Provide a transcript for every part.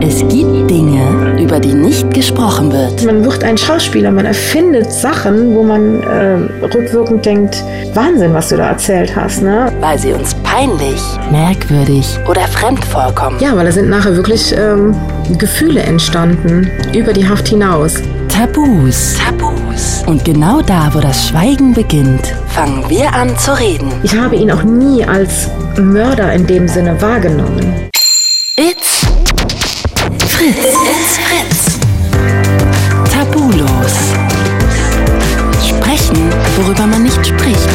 Es gibt Dinge, über die nicht gesprochen wird. Man wird ein Schauspieler, man erfindet Sachen, wo man äh, rückwirkend denkt, Wahnsinn, was du da erzählt hast, ne? Weil sie uns peinlich, merkwürdig oder fremd vorkommen. Ja, weil da sind nachher wirklich ähm, Gefühle entstanden, über die Haft hinaus. Tabus. Tabus. Und genau da, wo das Schweigen beginnt, fangen wir an zu reden. Ich habe ihn auch nie als Mörder in dem Sinne wahrgenommen. Fritz. It's Fritz. Tabulos. Sprechen, worüber man nicht spricht.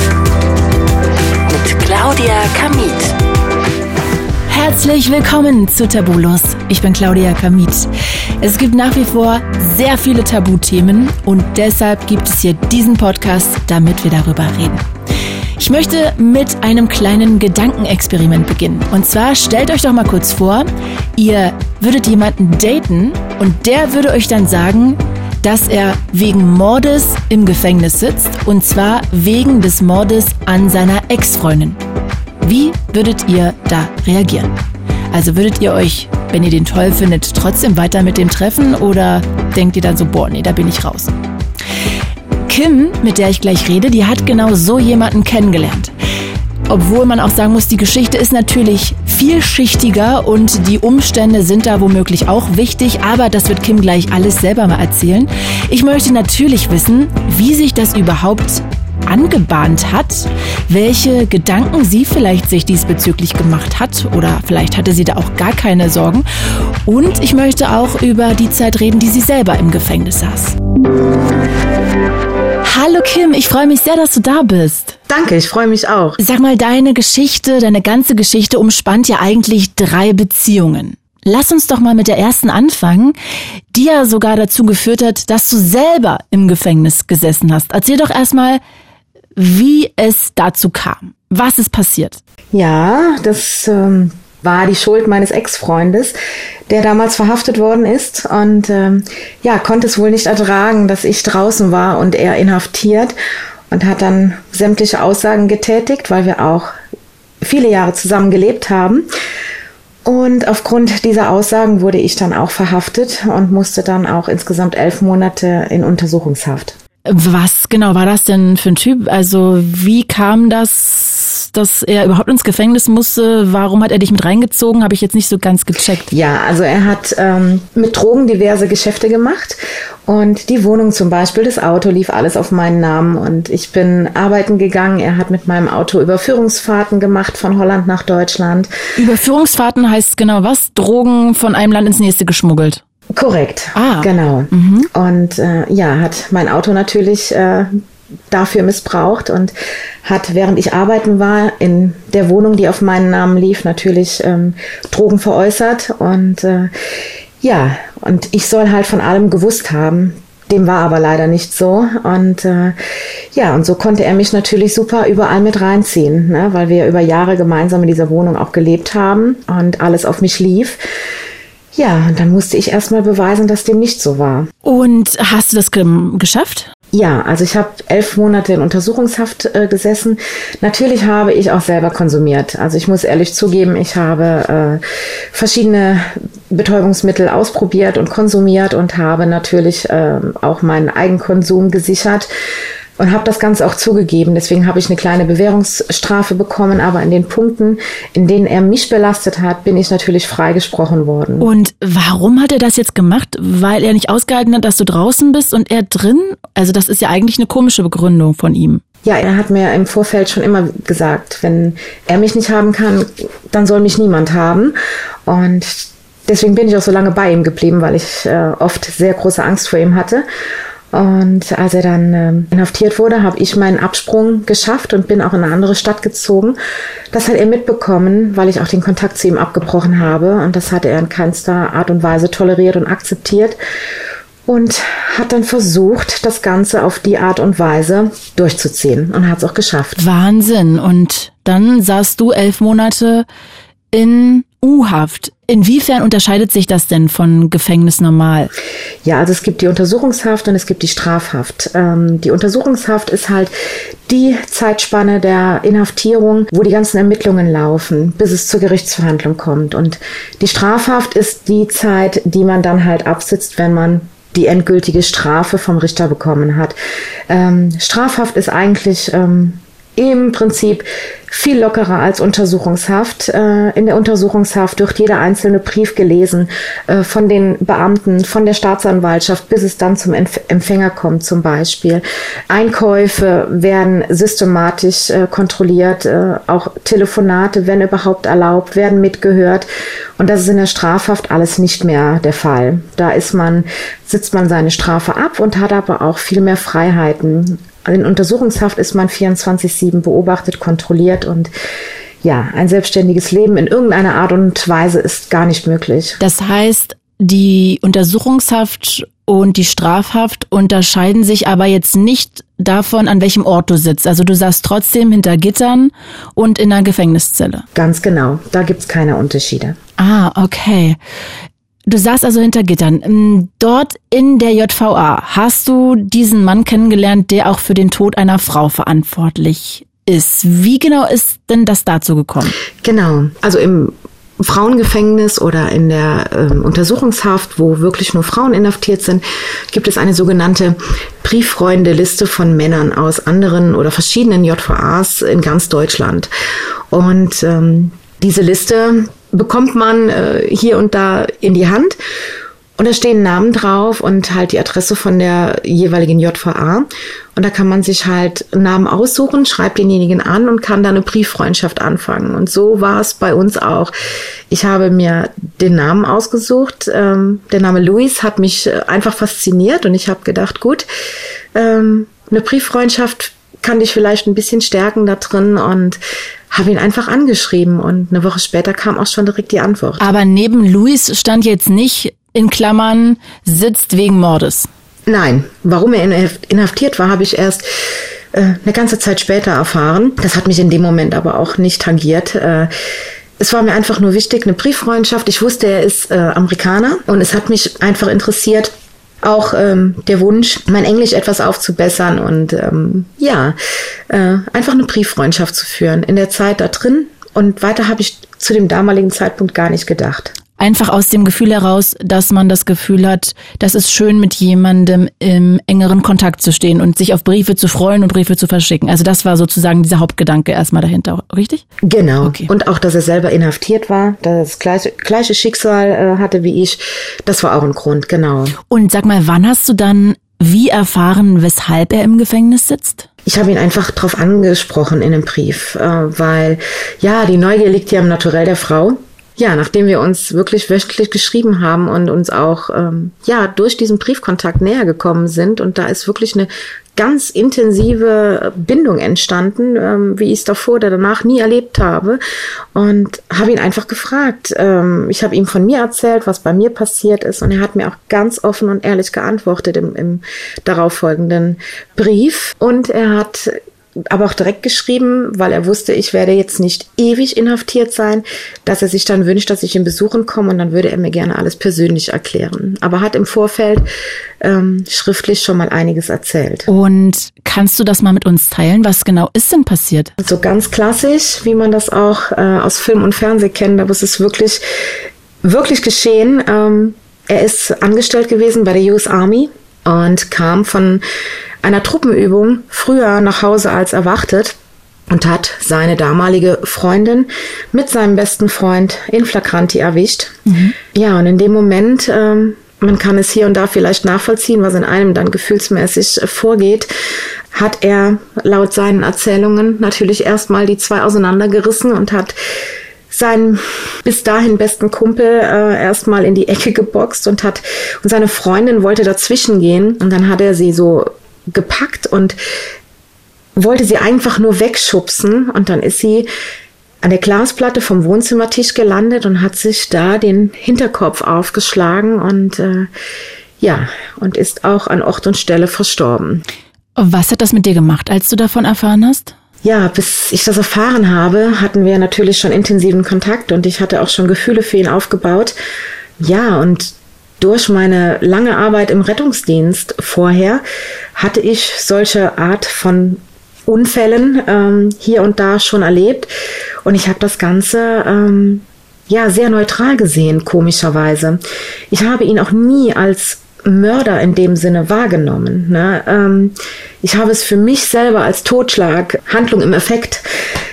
Mit Claudia Kamit. Herzlich willkommen zu Tabulos. Ich bin Claudia Kamit. Es gibt nach wie vor sehr viele Tabuthemen und deshalb gibt es hier diesen Podcast, damit wir darüber reden. Ich möchte mit einem kleinen Gedankenexperiment beginnen. Und zwar stellt euch doch mal kurz vor, ihr würdet jemanden daten und der würde euch dann sagen, dass er wegen Mordes im Gefängnis sitzt und zwar wegen des Mordes an seiner Ex-Freundin. Wie würdet ihr da reagieren? Also würdet ihr euch, wenn ihr den toll findet, trotzdem weiter mit dem treffen oder denkt ihr dann so, boah, nee, da bin ich raus? Kim, mit der ich gleich rede, die hat genau so jemanden kennengelernt. Obwohl man auch sagen muss, die Geschichte ist natürlich vielschichtiger und die Umstände sind da womöglich auch wichtig, aber das wird Kim gleich alles selber mal erzählen. Ich möchte natürlich wissen, wie sich das überhaupt angebahnt hat, welche Gedanken sie vielleicht sich diesbezüglich gemacht hat oder vielleicht hatte sie da auch gar keine Sorgen. Und ich möchte auch über die Zeit reden, die sie selber im Gefängnis saß. Hallo Kim, ich freue mich sehr, dass du da bist. Danke, ich freue mich auch. Sag mal, deine Geschichte, deine ganze Geschichte umspannt ja eigentlich drei Beziehungen. Lass uns doch mal mit der ersten anfangen, die ja sogar dazu geführt hat, dass du selber im Gefängnis gesessen hast. Erzähl doch erstmal, wie es dazu kam. Was ist passiert? Ja, das ähm, war die Schuld meines Ex-Freundes, der damals verhaftet worden ist und ähm, ja, konnte es wohl nicht ertragen, dass ich draußen war und er inhaftiert und hat dann sämtliche Aussagen getätigt, weil wir auch viele Jahre zusammen gelebt haben. Und aufgrund dieser Aussagen wurde ich dann auch verhaftet und musste dann auch insgesamt elf Monate in Untersuchungshaft. Was genau war das denn für ein Typ? Also wie kam das, dass er überhaupt ins Gefängnis musste? Warum hat er dich mit reingezogen? Habe ich jetzt nicht so ganz gecheckt. Ja, also er hat ähm, mit Drogen diverse Geschäfte gemacht und die Wohnung zum Beispiel, das Auto lief alles auf meinen Namen und ich bin arbeiten gegangen. Er hat mit meinem Auto Überführungsfahrten gemacht von Holland nach Deutschland. Überführungsfahrten heißt genau was? Drogen von einem Land ins nächste geschmuggelt. Korrekt. Ah. Genau. Mhm. Und äh, ja, hat mein Auto natürlich äh, dafür missbraucht und hat, während ich arbeiten war, in der Wohnung, die auf meinen Namen lief, natürlich ähm, Drogen veräußert. Und äh, ja, und ich soll halt von allem gewusst haben. Dem war aber leider nicht so. Und äh, ja, und so konnte er mich natürlich super überall mit reinziehen, ne? weil wir über Jahre gemeinsam in dieser Wohnung auch gelebt haben und alles auf mich lief. Ja, und dann musste ich erstmal beweisen, dass dem nicht so war. Und hast du das ge geschafft? Ja, also ich habe elf Monate in Untersuchungshaft äh, gesessen. Natürlich habe ich auch selber konsumiert. Also ich muss ehrlich zugeben, ich habe äh, verschiedene Betäubungsmittel ausprobiert und konsumiert und habe natürlich äh, auch meinen Eigenkonsum gesichert und habe das Ganze auch zugegeben. Deswegen habe ich eine kleine Bewährungsstrafe bekommen, aber in den Punkten, in denen er mich belastet hat, bin ich natürlich freigesprochen worden. Und warum hat er das jetzt gemacht? Weil er nicht ausgehalten hat, dass du draußen bist und er drin? Also das ist ja eigentlich eine komische Begründung von ihm. Ja, er hat mir im Vorfeld schon immer gesagt, wenn er mich nicht haben kann, dann soll mich niemand haben. Und deswegen bin ich auch so lange bei ihm geblieben, weil ich äh, oft sehr große Angst vor ihm hatte. Und als er dann ähm, inhaftiert wurde, habe ich meinen Absprung geschafft und bin auch in eine andere Stadt gezogen. Das hat er mitbekommen, weil ich auch den Kontakt zu ihm abgebrochen habe. Und das hat er in keinster Art und Weise toleriert und akzeptiert. Und hat dann versucht, das Ganze auf die Art und Weise durchzuziehen und hat es auch geschafft. Wahnsinn. Und dann saßt du elf Monate in U-Haft. Inwiefern unterscheidet sich das denn von Gefängnis normal? Ja, also es gibt die Untersuchungshaft und es gibt die Strafhaft. Ähm, die Untersuchungshaft ist halt die Zeitspanne der Inhaftierung, wo die ganzen Ermittlungen laufen, bis es zur Gerichtsverhandlung kommt. Und die Strafhaft ist die Zeit, die man dann halt absitzt, wenn man die endgültige Strafe vom Richter bekommen hat. Ähm, Strafhaft ist eigentlich ähm, im Prinzip viel lockerer als Untersuchungshaft. Äh, in der Untersuchungshaft wird jeder einzelne Brief gelesen äh, von den Beamten, von der Staatsanwaltschaft, bis es dann zum Empfänger kommt zum Beispiel. Einkäufe werden systematisch äh, kontrolliert, auch Telefonate, wenn überhaupt erlaubt, werden mitgehört. Und das ist in der Strafhaft alles nicht mehr der Fall. Da ist man, sitzt man seine Strafe ab und hat aber auch viel mehr Freiheiten. In Untersuchungshaft ist man 24-7 beobachtet, kontrolliert und ja, ein selbstständiges Leben in irgendeiner Art und Weise ist gar nicht möglich. Das heißt, die Untersuchungshaft und die Strafhaft unterscheiden sich aber jetzt nicht davon, an welchem Ort du sitzt. Also du saßt trotzdem hinter Gittern und in einer Gefängniszelle. Ganz genau, da gibt's keine Unterschiede. Ah, okay. Du saßt also hinter Gittern. Ähm, dort in der JVA hast du diesen Mann kennengelernt, der auch für den Tod einer Frau verantwortlich ist. Wie genau ist denn das dazu gekommen? Genau. Also im Frauengefängnis oder in der äh, Untersuchungshaft, wo wirklich nur Frauen inhaftiert sind, gibt es eine sogenannte Brieffreunde-Liste von Männern aus anderen oder verschiedenen JVAs in ganz Deutschland. Und ähm, diese Liste bekommt man äh, hier und da in die Hand. Und da stehen Namen drauf und halt die Adresse von der jeweiligen JVA. Und da kann man sich halt Namen aussuchen, schreibt denjenigen an und kann dann eine Brieffreundschaft anfangen. Und so war es bei uns auch. Ich habe mir den Namen ausgesucht. Ähm, der Name Luis hat mich äh, einfach fasziniert und ich habe gedacht, gut, ähm, eine Brieffreundschaft kann dich vielleicht ein bisschen stärken da drin und habe ihn einfach angeschrieben und eine Woche später kam auch schon direkt die Antwort. Aber neben Luis stand jetzt nicht in Klammern sitzt wegen Mordes. Nein, warum er inhaftiert war, habe ich erst äh, eine ganze Zeit später erfahren. Das hat mich in dem Moment aber auch nicht tangiert. Äh, es war mir einfach nur wichtig, eine Brieffreundschaft. Ich wusste, er ist äh, Amerikaner und es hat mich einfach interessiert, auch ähm, der Wunsch, mein Englisch etwas aufzubessern und ähm, ja, äh, einfach eine Brieffreundschaft zu führen in der Zeit da drin. Und weiter habe ich zu dem damaligen Zeitpunkt gar nicht gedacht. Einfach aus dem Gefühl heraus, dass man das Gefühl hat, das ist schön, mit jemandem im engeren Kontakt zu stehen und sich auf Briefe zu freuen und Briefe zu verschicken. Also das war sozusagen dieser Hauptgedanke erstmal dahinter, richtig? Genau. Okay. Und auch, dass er selber inhaftiert war, das gleiche, gleiche Schicksal äh, hatte wie ich, das war auch ein Grund, genau. Und sag mal, wann hast du dann wie erfahren, weshalb er im Gefängnis sitzt? Ich habe ihn einfach drauf angesprochen in einem Brief, äh, weil ja, die Neugier liegt ja im Naturell der Frau ja, nachdem wir uns wirklich wöchentlich geschrieben haben und uns auch ähm, ja durch diesen Briefkontakt näher gekommen sind und da ist wirklich eine ganz intensive Bindung entstanden, ähm, wie ich es davor oder danach nie erlebt habe und habe ihn einfach gefragt. Ähm, ich habe ihm von mir erzählt, was bei mir passiert ist und er hat mir auch ganz offen und ehrlich geantwortet im, im darauffolgenden Brief und er hat aber auch direkt geschrieben, weil er wusste, ich werde jetzt nicht ewig inhaftiert sein, dass er sich dann wünscht, dass ich ihn besuchen komme und dann würde er mir gerne alles persönlich erklären. Aber hat im Vorfeld ähm, schriftlich schon mal einiges erzählt. Und kannst du das mal mit uns teilen? Was genau ist denn passiert? So ganz klassisch, wie man das auch äh, aus Film und Fernsehen kennt, aber es ist wirklich, wirklich geschehen. Ähm, er ist angestellt gewesen bei der US Army und kam von einer Truppenübung früher nach Hause als erwartet und hat seine damalige Freundin mit seinem besten Freund in Flagranti erwischt. Mhm. Ja, und in dem Moment, ähm, man kann es hier und da vielleicht nachvollziehen, was in einem dann gefühlsmäßig vorgeht, hat er laut seinen Erzählungen natürlich erstmal die zwei auseinandergerissen und hat seinen bis dahin besten Kumpel äh, erstmal in die Ecke geboxt und hat und seine Freundin wollte dazwischen gehen und dann hat er sie so gepackt und wollte sie einfach nur wegschubsen und dann ist sie an der Glasplatte vom Wohnzimmertisch gelandet und hat sich da den Hinterkopf aufgeschlagen und äh, ja, und ist auch an Ort und Stelle verstorben. Was hat das mit dir gemacht, als du davon erfahren hast? ja, bis ich das erfahren habe, hatten wir natürlich schon intensiven Kontakt und ich hatte auch schon Gefühle für ihn aufgebaut. Ja, und durch meine lange Arbeit im Rettungsdienst vorher hatte ich solche Art von Unfällen ähm, hier und da schon erlebt und ich habe das Ganze ähm, ja sehr neutral gesehen, komischerweise. Ich habe ihn auch nie als Mörder in dem Sinne wahrgenommen. Ne? Ähm, ich habe es für mich selber als Totschlag, Handlung im Effekt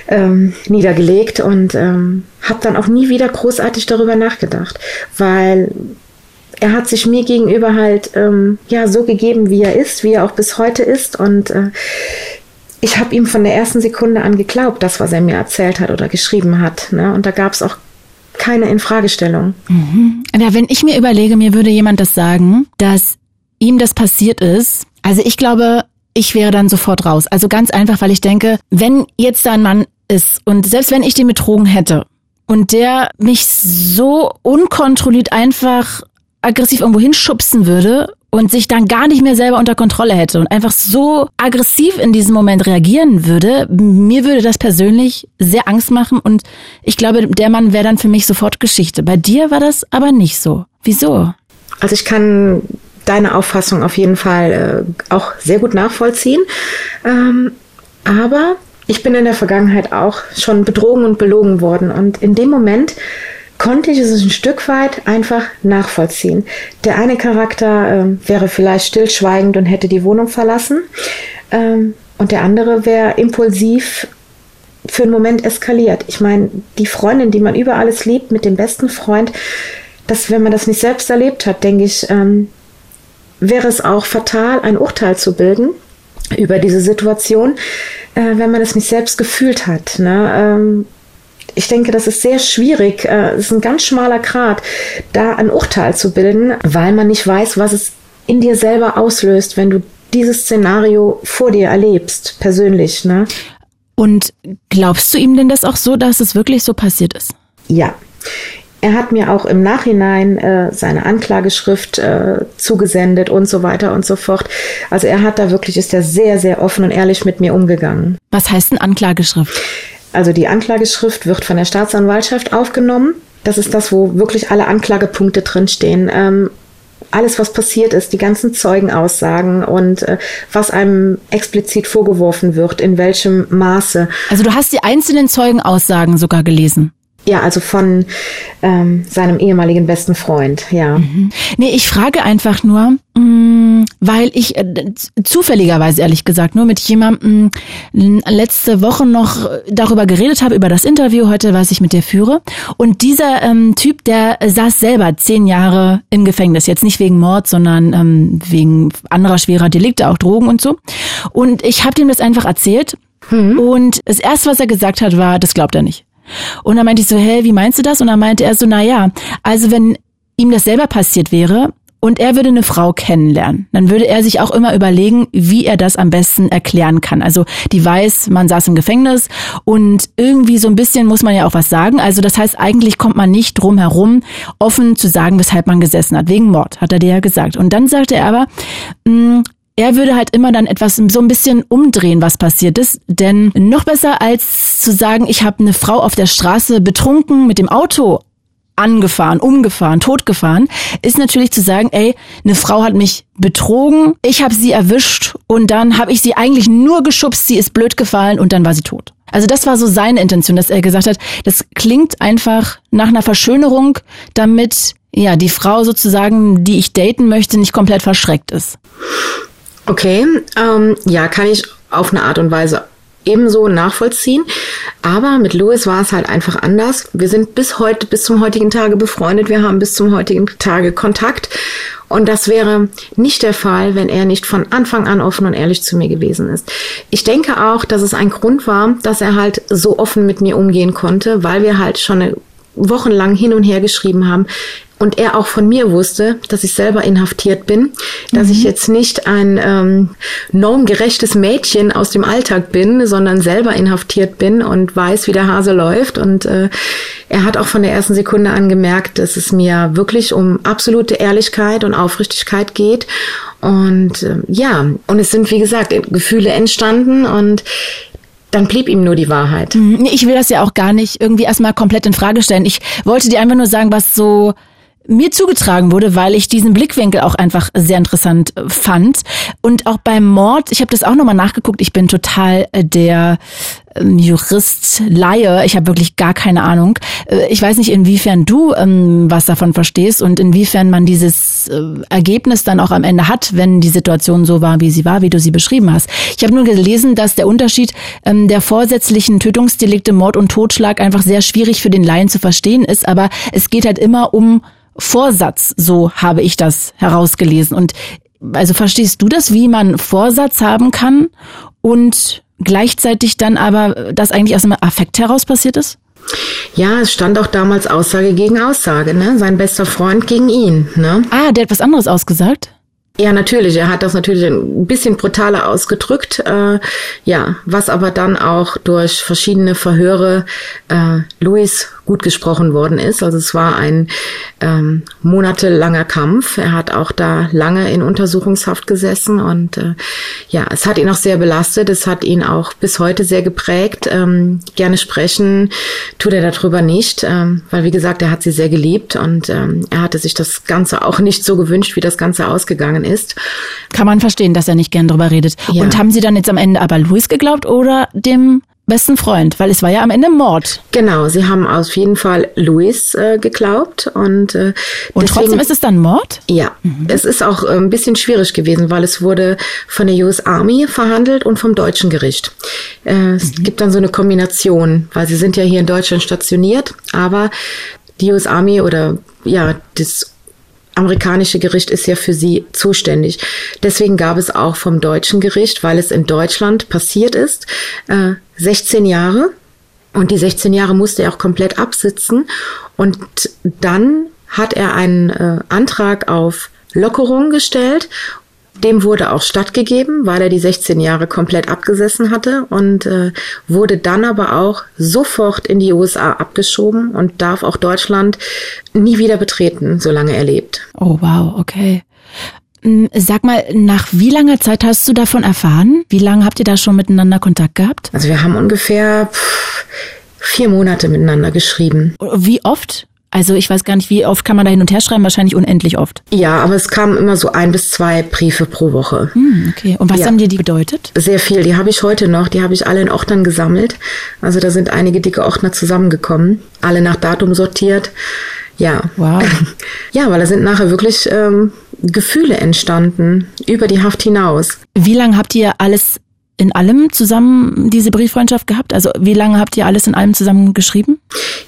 ähm, niedergelegt und ähm, habe dann auch nie wieder großartig darüber nachgedacht, weil er hat sich mir gegenüber halt ähm, ja so gegeben, wie er ist, wie er auch bis heute ist und äh, ich habe ihm von der ersten Sekunde an geglaubt, das, was er mir erzählt hat oder geschrieben hat. Ne? Und da gab es auch keine Infragestellung. Mhm. Ja, wenn ich mir überlege, mir würde jemand das sagen, dass ihm das passiert ist, also ich glaube, ich wäre dann sofort raus. Also ganz einfach, weil ich denke, wenn jetzt da ein Mann ist und selbst wenn ich den betrogen hätte und der mich so unkontrolliert einfach aggressiv irgendwo hinschubsen würde und sich dann gar nicht mehr selber unter Kontrolle hätte und einfach so aggressiv in diesem Moment reagieren würde, mir würde das persönlich sehr Angst machen und ich glaube, der Mann wäre dann für mich sofort Geschichte. Bei dir war das aber nicht so. Wieso? Also ich kann deine Auffassung auf jeden Fall äh, auch sehr gut nachvollziehen. Ähm, aber ich bin in der Vergangenheit auch schon betrogen und belogen worden und in dem Moment konnte ich es ein Stück weit einfach nachvollziehen. Der eine Charakter ähm, wäre vielleicht stillschweigend und hätte die Wohnung verlassen ähm, und der andere wäre impulsiv für einen Moment eskaliert. Ich meine, die Freundin, die man über alles liebt, mit dem besten Freund, dass wenn man das nicht selbst erlebt hat, denke ich, ähm, wäre es auch fatal, ein Urteil zu bilden über diese Situation, äh, wenn man es nicht selbst gefühlt hat. Ne? Ähm, ich denke, das ist sehr schwierig. Äh, es ist ein ganz schmaler Grad, da ein Urteil zu bilden, weil man nicht weiß, was es in dir selber auslöst, wenn du dieses Szenario vor dir erlebst, persönlich. Ne? Und glaubst du ihm denn das auch so, dass es wirklich so passiert ist? Ja. Er hat mir auch im Nachhinein äh, seine Anklageschrift äh, zugesendet und so weiter und so fort. Also er hat da wirklich, ist er sehr, sehr offen und ehrlich mit mir umgegangen. Was heißt eine Anklageschrift? Also die Anklageschrift wird von der Staatsanwaltschaft aufgenommen. Das ist das, wo wirklich alle Anklagepunkte drinstehen. Ähm, alles, was passiert ist, die ganzen Zeugenaussagen und äh, was einem explizit vorgeworfen wird, in welchem Maße. Also du hast die einzelnen Zeugenaussagen sogar gelesen. Ja, also von ähm, seinem ehemaligen besten Freund, ja. Mhm. Nee, ich frage einfach nur, mh, mm, weil ich äh, zufälligerweise ehrlich gesagt nur mit jemandem letzte Woche noch darüber geredet habe, über das Interview heute, was ich mit dir führe. Und dieser ähm, Typ, der saß selber zehn Jahre im Gefängnis. Jetzt nicht wegen Mord, sondern ähm, wegen anderer schwerer Delikte, auch Drogen und so. Und ich habe ihm das einfach erzählt. Mhm. Und das erste, was er gesagt hat, war, das glaubt er nicht. Und dann meinte ich so, hä, wie meinst du das? Und dann meinte er so, na ja, also wenn ihm das selber passiert wäre und er würde eine Frau kennenlernen, dann würde er sich auch immer überlegen, wie er das am besten erklären kann. Also die weiß, man saß im Gefängnis und irgendwie so ein bisschen muss man ja auch was sagen. Also das heißt, eigentlich kommt man nicht drum herum, offen zu sagen, weshalb man gesessen hat. Wegen Mord, hat er dir ja gesagt. Und dann sagte er aber, mh, mm, er würde halt immer dann etwas so ein bisschen umdrehen, was passiert ist. Denn noch besser als zu sagen, ich habe eine Frau auf der Straße betrunken mit dem Auto angefahren, umgefahren, totgefahren, ist natürlich zu sagen, ey, eine Frau hat mich betrogen, ich habe sie erwischt und dann habe ich sie eigentlich nur geschubst, sie ist blöd gefallen und dann war sie tot. Also das war so seine Intention, dass er gesagt hat, das klingt einfach nach einer Verschönerung, damit ja die Frau sozusagen, die ich daten möchte, nicht komplett verschreckt ist. Okay, ähm, ja, kann ich auf eine Art und Weise ebenso nachvollziehen. Aber mit Louis war es halt einfach anders. Wir sind bis heute, bis zum heutigen Tage befreundet. Wir haben bis zum heutigen Tage Kontakt. Und das wäre nicht der Fall, wenn er nicht von Anfang an offen und ehrlich zu mir gewesen ist. Ich denke auch, dass es ein Grund war, dass er halt so offen mit mir umgehen konnte, weil wir halt schon wochenlang hin und her geschrieben haben und er auch von mir wusste, dass ich selber inhaftiert bin, dass mhm. ich jetzt nicht ein ähm, normgerechtes Mädchen aus dem Alltag bin, sondern selber inhaftiert bin und weiß, wie der Hase läuft. Und äh, er hat auch von der ersten Sekunde an gemerkt, dass es mir wirklich um absolute Ehrlichkeit und Aufrichtigkeit geht. Und äh, ja, und es sind, wie gesagt, Gefühle entstanden und dann blieb ihm nur die Wahrheit. Mhm. Ich will das ja auch gar nicht irgendwie erstmal komplett in Frage stellen. Ich wollte dir einfach nur sagen, was so mir zugetragen wurde, weil ich diesen Blickwinkel auch einfach sehr interessant äh, fand. Und auch beim Mord, ich habe das auch nochmal nachgeguckt, ich bin total äh, der ähm, Jurist, Laie, ich habe wirklich gar keine Ahnung. Äh, ich weiß nicht, inwiefern du ähm, was davon verstehst und inwiefern man dieses äh, Ergebnis dann auch am Ende hat, wenn die Situation so war, wie sie war, wie du sie beschrieben hast. Ich habe nur gelesen, dass der Unterschied ähm, der vorsätzlichen Tötungsdelikte, Mord und Totschlag einfach sehr schwierig für den Laien zu verstehen ist, aber es geht halt immer um Vorsatz, so habe ich das herausgelesen. Und also verstehst du das, wie man Vorsatz haben kann und gleichzeitig dann aber das eigentlich aus einem Affekt heraus passiert ist? Ja, es stand auch damals Aussage gegen Aussage, ne? Sein bester Freund gegen ihn, ne? Ah, der hat was anderes ausgesagt? Ja, natürlich. Er hat das natürlich ein bisschen brutaler ausgedrückt. Äh, ja, was aber dann auch durch verschiedene Verhöre äh, Louis gut gesprochen worden ist. Also es war ein ähm, monatelanger Kampf. Er hat auch da lange in Untersuchungshaft gesessen und äh, ja, es hat ihn auch sehr belastet. Es hat ihn auch bis heute sehr geprägt. Ähm, gerne sprechen tut er darüber nicht, ähm, weil wie gesagt, er hat sie sehr geliebt und ähm, er hatte sich das Ganze auch nicht so gewünscht, wie das Ganze ausgegangen ist. Kann man verstehen, dass er nicht gern drüber redet. Ja. Und haben Sie dann jetzt am Ende aber Louis geglaubt oder dem besten Freund, weil es war ja am Ende Mord. Genau, sie haben auf jeden Fall Louis äh, geglaubt und äh, und deswegen, trotzdem ist es dann Mord? Ja, mhm. es ist auch äh, ein bisschen schwierig gewesen, weil es wurde von der US Army verhandelt und vom deutschen Gericht. Äh, es mhm. gibt dann so eine Kombination, weil sie sind ja hier in Deutschland stationiert, aber die US Army oder ja das amerikanische Gericht ist ja für sie zuständig. Deswegen gab es auch vom deutschen Gericht, weil es in Deutschland passiert ist, äh, 16 Jahre. Und die 16 Jahre musste er auch komplett absitzen. Und dann hat er einen äh, Antrag auf Lockerung gestellt dem wurde auch stattgegeben, weil er die 16 Jahre komplett abgesessen hatte und äh, wurde dann aber auch sofort in die USA abgeschoben und darf auch Deutschland nie wieder betreten, solange er lebt. Oh wow, okay. Sag mal, nach wie langer Zeit hast du davon erfahren? Wie lange habt ihr da schon miteinander Kontakt gehabt? Also wir haben ungefähr pff, vier Monate miteinander geschrieben. Wie oft? Also ich weiß gar nicht, wie oft kann man da hin und her schreiben? Wahrscheinlich unendlich oft. Ja, aber es kamen immer so ein bis zwei Briefe pro Woche. Hm, okay. Und was ja. haben dir die bedeutet? Sehr viel. Die habe ich heute noch. Die habe ich alle in Ordnern gesammelt. Also da sind einige dicke Ordner zusammengekommen. Alle nach Datum sortiert. Ja. Wow. Ja, weil da sind nachher wirklich ähm, Gefühle entstanden über die Haft hinaus. Wie lange habt ihr alles in allem zusammen diese Brieffreundschaft gehabt? Also wie lange habt ihr alles in allem zusammen geschrieben?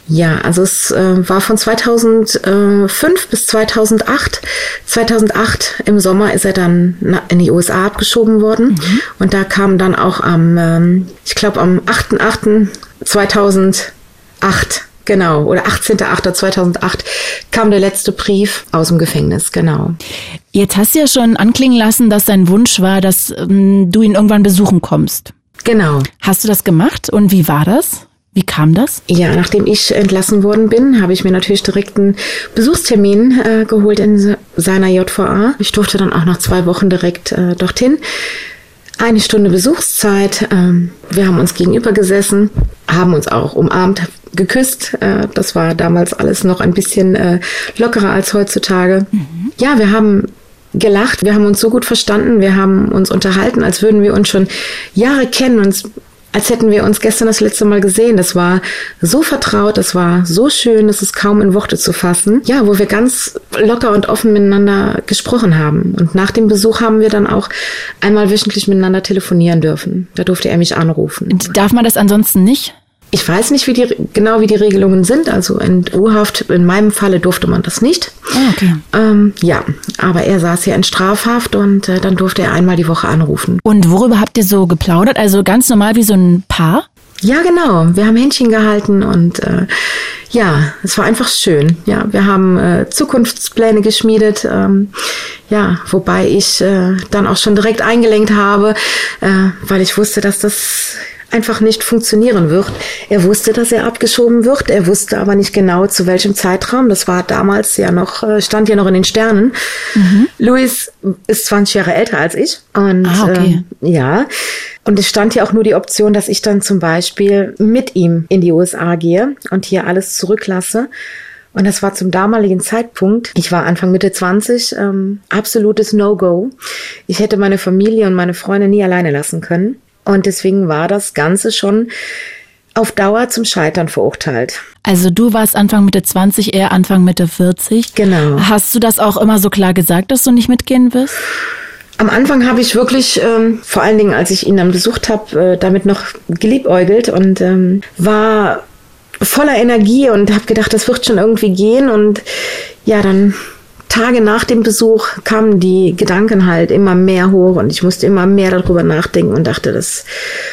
Ja, also es äh, war von 2005 bis 2008. 2008 im Sommer ist er dann in die USA abgeschoben worden mhm. und da kam dann auch am, ähm, ich glaube am 8.8.2008 Genau, oder 18.08.2008 kam der letzte Brief aus dem Gefängnis, genau. Jetzt hast du ja schon anklingen lassen, dass dein Wunsch war, dass ähm, du ihn irgendwann besuchen kommst. Genau. Hast du das gemacht und wie war das? Wie kam das? Ja, nachdem ich entlassen worden bin, habe ich mir natürlich direkt einen Besuchstermin äh, geholt in seiner JVA. Ich durfte dann auch nach zwei Wochen direkt äh, dorthin. Eine Stunde Besuchszeit. Ähm, wir haben uns gegenüber gesessen, haben uns auch umarmt, geküsst. Äh, das war damals alles noch ein bisschen äh, lockerer als heutzutage. Mhm. Ja, wir haben gelacht, wir haben uns so gut verstanden, wir haben uns unterhalten, als würden wir uns schon Jahre kennen, uns als hätten wir uns gestern das letzte Mal gesehen. Das war so vertraut, das war so schön, das ist kaum in Worte zu fassen. Ja, wo wir ganz locker und offen miteinander gesprochen haben. Und nach dem Besuch haben wir dann auch einmal wöchentlich miteinander telefonieren dürfen. Da durfte er mich anrufen. Darf man das ansonsten nicht? Ich weiß nicht, wie die, genau wie die Regelungen sind. Also in U-Haft, in meinem Falle durfte man das nicht. Ah, okay. Ähm, ja, aber er saß ja in Strafhaft und äh, dann durfte er einmal die Woche anrufen. Und worüber habt ihr so geplaudert? Also ganz normal wie so ein Paar? Ja, genau. Wir haben Händchen gehalten und äh, ja, es war einfach schön. Ja, wir haben äh, Zukunftspläne geschmiedet. Ähm, ja, wobei ich äh, dann auch schon direkt eingelenkt habe, äh, weil ich wusste, dass das einfach nicht funktionieren wird. Er wusste, dass er abgeschoben wird. Er wusste aber nicht genau zu welchem Zeitraum. Das war damals ja noch, äh, stand ja noch in den Sternen. Mhm. Luis ist 20 Jahre älter als ich. Und ah, okay. äh, ja. Und es stand ja auch nur die Option, dass ich dann zum Beispiel mit ihm in die USA gehe und hier alles zurücklasse. Und das war zum damaligen Zeitpunkt, ich war Anfang Mitte 20, ähm, absolutes No-Go. Ich hätte meine Familie und meine Freunde nie alleine lassen können. Und deswegen war das Ganze schon auf Dauer zum Scheitern verurteilt. Also du warst Anfang Mitte 20, eher Anfang Mitte 40. Genau. Hast du das auch immer so klar gesagt, dass du nicht mitgehen wirst? Am Anfang habe ich wirklich, ähm, vor allen Dingen als ich ihn dann besucht habe, äh, damit noch geliebäugelt und ähm, war voller Energie und habe gedacht, das wird schon irgendwie gehen. Und ja, dann Tage nach dem Besuch kamen die Gedanken halt immer mehr hoch und ich musste immer mehr darüber nachdenken und dachte, das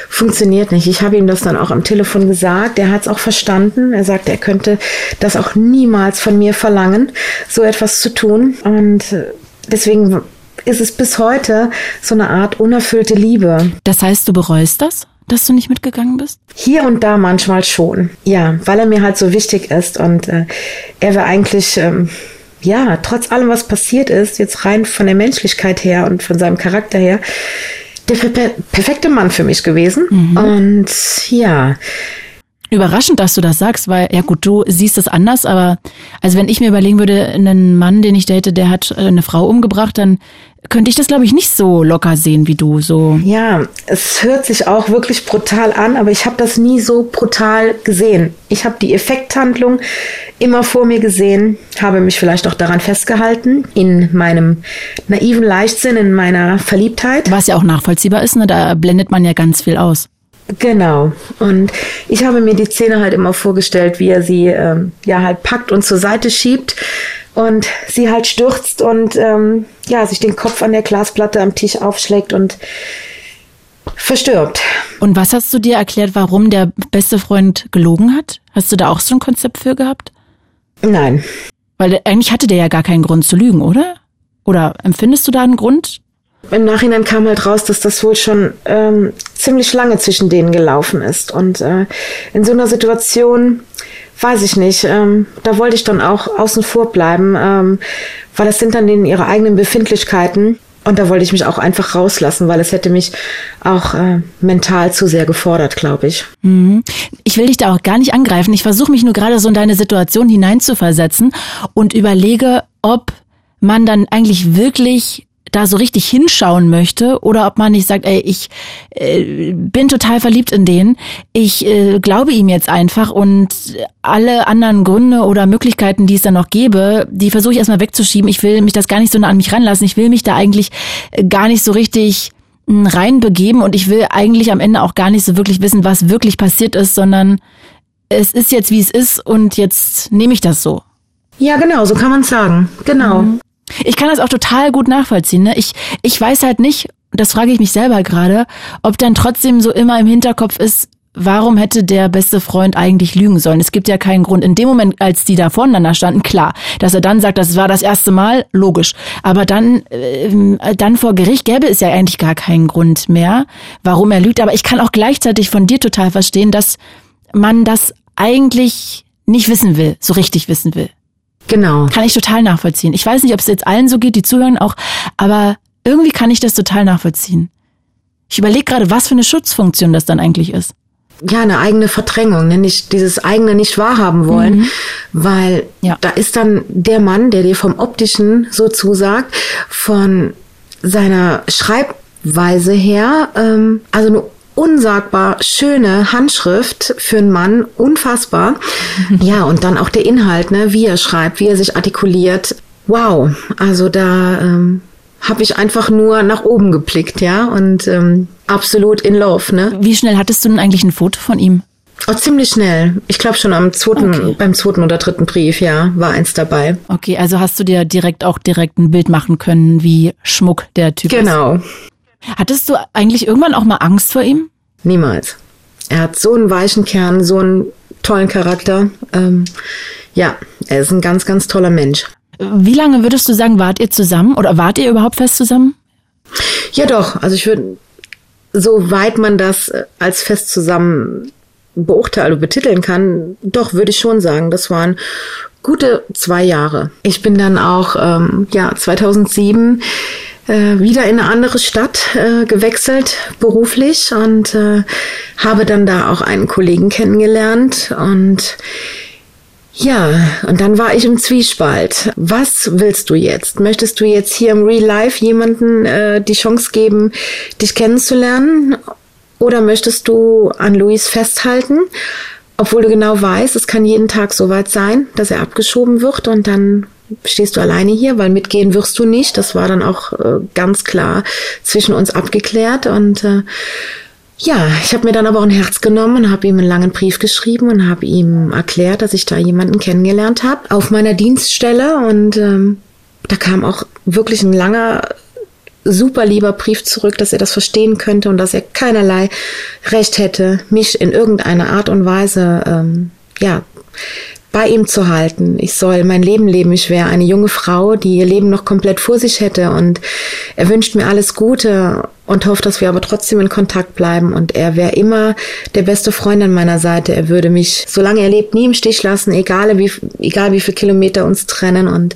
funktioniert nicht. Ich habe ihm das dann auch am Telefon gesagt. Er hat es auch verstanden. Er sagte, er könnte das auch niemals von mir verlangen, so etwas zu tun. Und äh, deswegen ist es bis heute so eine Art unerfüllte Liebe. Das heißt, du bereust das? dass du nicht mitgegangen bist? Hier und da manchmal schon. Ja, weil er mir halt so wichtig ist und äh, er war eigentlich ähm, ja, trotz allem, was passiert ist, jetzt rein von der Menschlichkeit her und von seinem Charakter her, der per perfekte Mann für mich gewesen. Mhm. Und ja. Überraschend, dass du das sagst, weil, ja gut, du siehst es anders, aber also wenn ich mir überlegen würde, einen Mann, den ich date, der hat eine Frau umgebracht, dann könnte ich das, glaube ich, nicht so locker sehen wie du. So. Ja, es hört sich auch wirklich brutal an, aber ich habe das nie so brutal gesehen. Ich habe die Effekthandlung immer vor mir gesehen, habe mich vielleicht auch daran festgehalten, in meinem naiven Leichtsinn, in meiner Verliebtheit. Was ja auch nachvollziehbar ist, ne? da blendet man ja ganz viel aus. Genau. Und ich habe mir die Szene halt immer vorgestellt, wie er sie ähm, ja halt packt und zur Seite schiebt und sie halt stürzt und ähm, ja, sich den Kopf an der Glasplatte am Tisch aufschlägt und verstirbt. Und was hast du dir erklärt, warum der beste Freund gelogen hat? Hast du da auch so ein Konzept für gehabt? Nein. Weil eigentlich hatte der ja gar keinen Grund zu lügen, oder? Oder empfindest du da einen Grund? Im Nachhinein kam halt raus, dass das wohl schon ähm, ziemlich lange zwischen denen gelaufen ist. Und äh, in so einer Situation weiß ich nicht. Ähm, da wollte ich dann auch außen vor bleiben, ähm, weil das sind dann denen ihre eigenen Befindlichkeiten. Und da wollte ich mich auch einfach rauslassen, weil es hätte mich auch äh, mental zu sehr gefordert, glaube ich. Mhm. Ich will dich da auch gar nicht angreifen. Ich versuche mich nur gerade so in deine Situation hineinzuversetzen und überlege, ob man dann eigentlich wirklich da so richtig hinschauen möchte oder ob man nicht sagt, ey, ich äh, bin total verliebt in den, ich äh, glaube ihm jetzt einfach und alle anderen Gründe oder Möglichkeiten, die es dann noch gäbe, die versuche ich erstmal wegzuschieben. Ich will mich das gar nicht so nah an mich ranlassen. Ich will mich da eigentlich äh, gar nicht so richtig hm, reinbegeben und ich will eigentlich am Ende auch gar nicht so wirklich wissen, was wirklich passiert ist, sondern es ist jetzt wie es ist und jetzt nehme ich das so. Ja, genau, so kann man sagen. Genau. Mhm. Ich kann das auch total gut nachvollziehen. Ne? Ich, ich weiß halt nicht, das frage ich mich selber gerade, ob dann trotzdem so immer im Hinterkopf ist, warum hätte der beste Freund eigentlich lügen sollen? Es gibt ja keinen Grund. In dem Moment, als die da voneinander standen, klar, dass er dann sagt, das war das erste Mal, logisch. Aber dann, äh, dann vor Gericht gäbe es ja eigentlich gar keinen Grund mehr, warum er lügt. Aber ich kann auch gleichzeitig von dir total verstehen, dass man das eigentlich nicht wissen will, so richtig wissen will. Genau. Kann ich total nachvollziehen. Ich weiß nicht, ob es jetzt allen so geht, die zuhören auch, aber irgendwie kann ich das total nachvollziehen. Ich überlege gerade, was für eine Schutzfunktion das dann eigentlich ist. Ja, eine eigene Verdrängung, ne? nicht dieses eigene nicht wahrhaben wollen, mhm. weil ja. da ist dann der Mann, der dir vom optischen so zusagt, von seiner Schreibweise her, ähm, also eine unsagbar schöne Handschrift für einen Mann, unfassbar. Ja, und dann auch der Inhalt, ne, wie er schreibt, wie er sich artikuliert. Wow, also da ähm, habe ich einfach nur nach oben geblickt, ja, und ähm, absolut in love, ne? Wie schnell hattest du denn eigentlich ein Foto von ihm? Oh, ziemlich schnell. Ich glaube schon am zweiten, okay. beim zweiten oder dritten Brief, ja, war eins dabei. Okay, also hast du dir direkt auch direkt ein Bild machen können, wie Schmuck der Typ genau. ist. Genau. Hattest du eigentlich irgendwann auch mal Angst vor ihm? Niemals. Er hat so einen weichen Kern, so einen tollen Charakter. Ähm, ja, er ist ein ganz, ganz toller Mensch. Wie lange würdest du sagen, wart ihr zusammen oder wart ihr überhaupt fest zusammen? Ja, doch. Also ich würde soweit man das äh, als fest zusammen beurteilen oder betiteln kann, doch würde ich schon sagen, das waren gute zwei Jahre. Ich bin dann auch ähm, ja 2007 äh, wieder in eine andere Stadt äh, gewechselt beruflich und äh, habe dann da auch einen Kollegen kennengelernt und ja, und dann war ich im Zwiespalt. Was willst du jetzt? Möchtest du jetzt hier im Real Life jemanden äh, die Chance geben, dich kennenzulernen? Oder möchtest du an Luis festhalten, obwohl du genau weißt, es kann jeden Tag so weit sein, dass er abgeschoben wird und dann stehst du alleine hier, weil mitgehen wirst du nicht. Das war dann auch äh, ganz klar zwischen uns abgeklärt und äh, ja, ich habe mir dann aber auch ein Herz genommen und habe ihm einen langen Brief geschrieben und habe ihm erklärt, dass ich da jemanden kennengelernt habe auf meiner Dienststelle und ähm, da kam auch wirklich ein langer super lieber Brief zurück, dass er das verstehen könnte und dass er keinerlei Recht hätte, mich in irgendeiner Art und Weise ähm, ja bei ihm zu halten. Ich soll mein Leben leben. Ich wäre eine junge Frau, die ihr Leben noch komplett vor sich hätte. Und er wünscht mir alles Gute und hofft, dass wir aber trotzdem in Kontakt bleiben. Und er wäre immer der beste Freund an meiner Seite. Er würde mich, solange er lebt, nie im Stich lassen, egal wie, egal wie viele Kilometer uns trennen. Und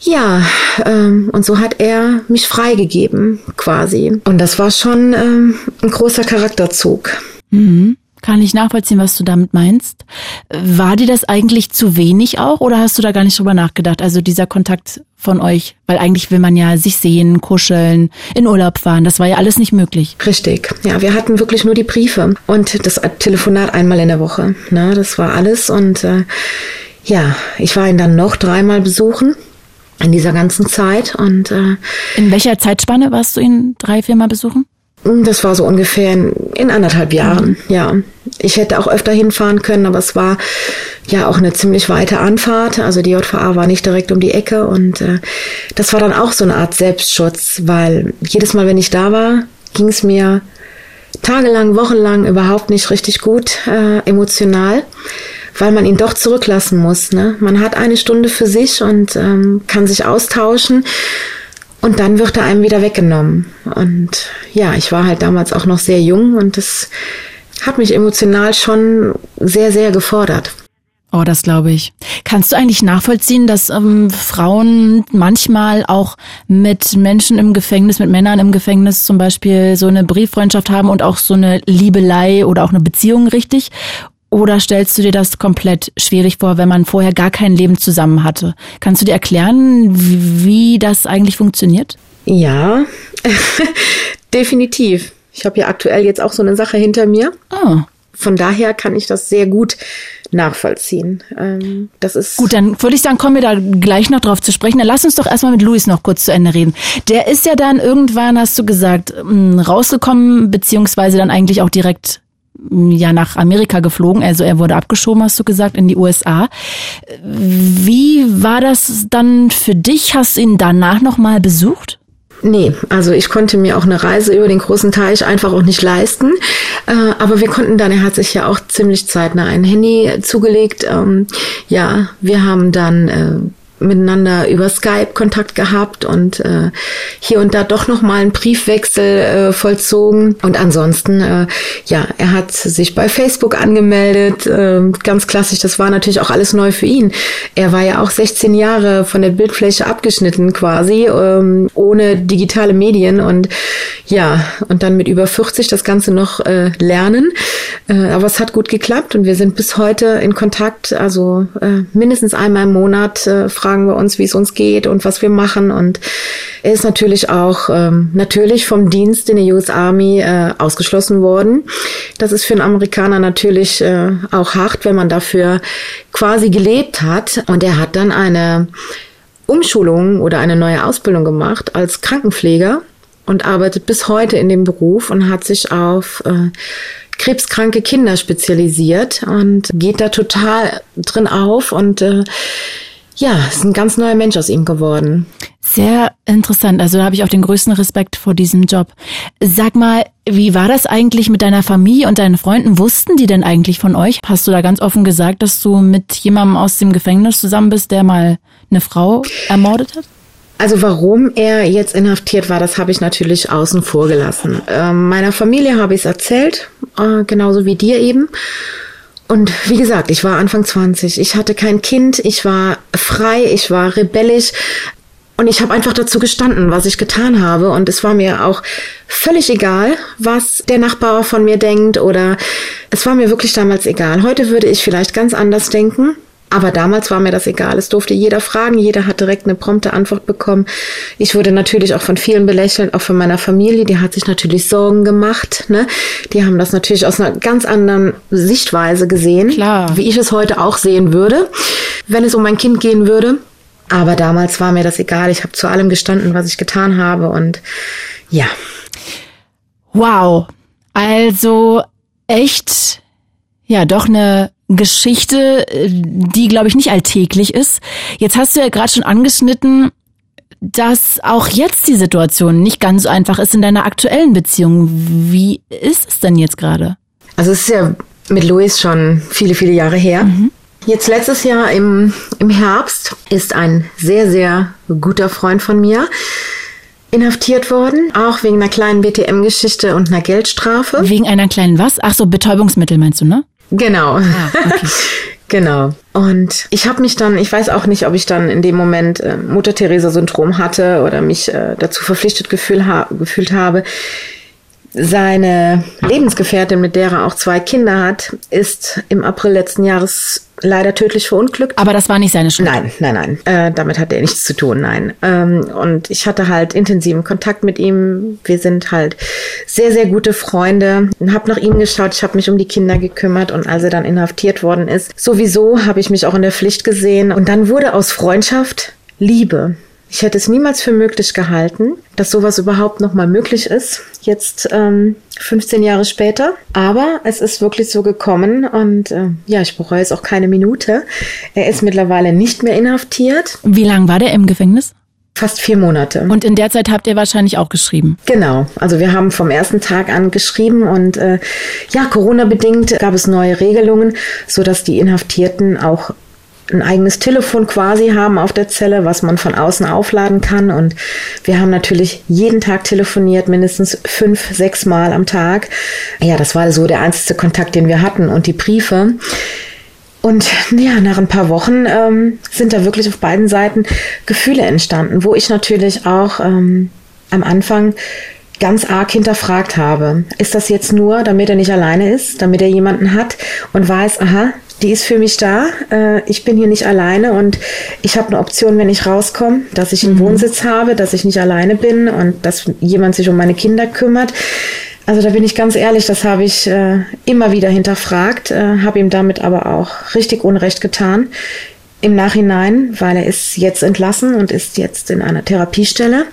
ja, ähm, und so hat er mich freigegeben, quasi. Und das war schon ähm, ein großer Charakterzug. Mhm. Kann ich nachvollziehen, was du damit meinst. War dir das eigentlich zu wenig auch oder hast du da gar nicht drüber nachgedacht? Also dieser Kontakt von euch, weil eigentlich will man ja sich sehen, kuscheln, in Urlaub fahren. Das war ja alles nicht möglich. Richtig. Ja, wir hatten wirklich nur die Briefe und das Telefonat einmal in der Woche. Na, das war alles und äh, ja, ich war ihn dann noch dreimal besuchen in dieser ganzen Zeit und äh, in welcher Zeitspanne warst du ihn drei, viermal besuchen? Das war so ungefähr in, in anderthalb Jahren, mhm. ja. Ich hätte auch öfter hinfahren können, aber es war ja auch eine ziemlich weite Anfahrt. Also die JVA war nicht direkt um die Ecke und äh, das war dann auch so eine Art Selbstschutz, weil jedes Mal, wenn ich da war, ging es mir tagelang, wochenlang überhaupt nicht richtig gut äh, emotional, weil man ihn doch zurücklassen muss. Ne? Man hat eine Stunde für sich und ähm, kann sich austauschen. Und dann wird er einem wieder weggenommen. Und ja, ich war halt damals auch noch sehr jung und das hat mich emotional schon sehr, sehr gefordert. Oh, das glaube ich. Kannst du eigentlich nachvollziehen, dass ähm, Frauen manchmal auch mit Menschen im Gefängnis, mit Männern im Gefängnis zum Beispiel so eine Brieffreundschaft haben und auch so eine Liebelei oder auch eine Beziehung richtig? Oder stellst du dir das komplett schwierig vor, wenn man vorher gar kein Leben zusammen hatte? Kannst du dir erklären, wie das eigentlich funktioniert? Ja, definitiv. Ich habe ja aktuell jetzt auch so eine Sache hinter mir. Oh. Von daher kann ich das sehr gut nachvollziehen. Ähm, das ist gut. Dann würde ich sagen, kommen wir da gleich noch drauf zu sprechen. Dann lass uns doch erstmal mit Luis noch kurz zu Ende reden. Der ist ja dann irgendwann, hast du gesagt, mm, rausgekommen beziehungsweise dann eigentlich auch direkt ja nach Amerika geflogen, also er wurde abgeschoben, hast du gesagt, in die USA. Wie war das dann für dich? Hast du ihn danach nochmal besucht? Nee, also ich konnte mir auch eine Reise über den großen Teich einfach auch nicht leisten. Äh, aber wir konnten dann, er hat sich ja auch ziemlich zeitnah ein Handy zugelegt. Ähm, ja, wir haben dann äh, miteinander über Skype Kontakt gehabt und äh, hier und da doch noch mal einen Briefwechsel äh, vollzogen. Und ansonsten äh, ja er hat sich bei Facebook angemeldet äh, ganz klassisch das war natürlich auch alles neu für ihn. Er war ja auch 16 Jahre von der Bildfläche abgeschnitten quasi ähm, ohne digitale Medien und ja und dann mit über 40 das Ganze noch äh, lernen. Äh, aber es hat gut geklappt und wir sind bis heute in Kontakt also äh, mindestens einmal im Monat äh, fragen wir uns, wie es uns geht und was wir machen. Und er ist natürlich auch ähm, natürlich vom Dienst in der US Army äh, ausgeschlossen worden. Das ist für einen Amerikaner natürlich äh, auch hart, wenn man dafür quasi gelebt hat. Und er hat dann eine Umschulung oder eine neue Ausbildung gemacht als Krankenpfleger und arbeitet bis heute in dem Beruf und hat sich auf äh, krebskranke Kinder spezialisiert und geht da total drin auf und äh, ja, ist ein ganz neuer Mensch aus ihm geworden. Sehr interessant. Also da habe ich auch den größten Respekt vor diesem Job. Sag mal, wie war das eigentlich mit deiner Familie und deinen Freunden? Wussten die denn eigentlich von euch? Hast du da ganz offen gesagt, dass du mit jemandem aus dem Gefängnis zusammen bist, der mal eine Frau ermordet hat? Also warum er jetzt inhaftiert war, das habe ich natürlich außen vor gelassen. Ähm, meiner Familie habe ich es erzählt, äh, genauso wie dir eben. Und wie gesagt, ich war Anfang 20. Ich hatte kein Kind, ich war frei, ich war rebellisch. Und ich habe einfach dazu gestanden, was ich getan habe. Und es war mir auch völlig egal, was der Nachbar von mir denkt oder es war mir wirklich damals egal. Heute würde ich vielleicht ganz anders denken. Aber damals war mir das egal. Es durfte jeder fragen, jeder hat direkt eine prompte Antwort bekommen. Ich wurde natürlich auch von vielen belächelt, auch von meiner Familie. Die hat sich natürlich Sorgen gemacht. Ne? Die haben das natürlich aus einer ganz anderen Sichtweise gesehen, Klar. wie ich es heute auch sehen würde, wenn es um mein Kind gehen würde. Aber damals war mir das egal. Ich habe zu allem gestanden, was ich getan habe. Und ja. Wow. Also echt, ja, doch eine Geschichte, äh, die, glaube ich, nicht alltäglich ist. Jetzt hast du ja gerade schon angeschnitten, dass auch jetzt die Situation nicht ganz so einfach ist in deiner aktuellen Beziehung. Wie ist es denn jetzt gerade? Also es ist ja mit Luis schon viele, viele Jahre her. Mhm. Jetzt letztes Jahr im, im Herbst ist ein sehr, sehr guter Freund von mir inhaftiert worden, auch wegen einer kleinen BTM-Geschichte und einer Geldstrafe. Wegen einer kleinen was? Ach so, Betäubungsmittel meinst du, ne? Genau. Ah, okay. genau. Und ich habe mich dann, ich weiß auch nicht, ob ich dann in dem Moment äh, Mutter-Theresa-Syndrom hatte oder mich äh, dazu verpflichtet gefühl ha gefühlt habe. Seine Lebensgefährtin, mit der er auch zwei Kinder hat, ist im April letzten Jahres leider tödlich verunglückt. Aber das war nicht seine Schuld. Nein, nein, nein. Äh, damit hat er nichts zu tun, nein. Ähm, und ich hatte halt intensiven Kontakt mit ihm. Wir sind halt sehr, sehr gute Freunde. Hab nach ihm geschaut, ich habe mich um die Kinder gekümmert und als er dann inhaftiert worden ist, sowieso habe ich mich auch in der Pflicht gesehen. Und dann wurde aus Freundschaft Liebe. Ich hätte es niemals für möglich gehalten, dass sowas überhaupt nochmal möglich ist, jetzt ähm, 15 Jahre später. Aber es ist wirklich so gekommen und äh, ja, ich bereue es auch keine Minute. Er ist mittlerweile nicht mehr inhaftiert. Wie lange war der im Gefängnis? Fast vier Monate. Und in der Zeit habt ihr wahrscheinlich auch geschrieben. Genau. Also wir haben vom ersten Tag an geschrieben und äh, ja, Corona-bedingt gab es neue Regelungen, so dass die Inhaftierten auch ein eigenes Telefon quasi haben auf der Zelle, was man von außen aufladen kann. Und wir haben natürlich jeden Tag telefoniert, mindestens fünf, sechs Mal am Tag. Ja, das war so der einzige Kontakt, den wir hatten und die Briefe. Und ja, nach ein paar Wochen ähm, sind da wirklich auf beiden Seiten Gefühle entstanden, wo ich natürlich auch ähm, am Anfang ganz arg hinterfragt habe. Ist das jetzt nur, damit er nicht alleine ist, damit er jemanden hat und weiß, aha, die ist für mich da. Äh, ich bin hier nicht alleine und ich habe eine Option, wenn ich rauskomme, dass ich einen mhm. Wohnsitz habe, dass ich nicht alleine bin und dass jemand sich um meine Kinder kümmert. Also da bin ich ganz ehrlich, das habe ich äh, immer wieder hinterfragt, äh, habe ihm damit aber auch richtig Unrecht getan im Nachhinein, weil er ist jetzt entlassen und ist jetzt in einer Therapiestelle.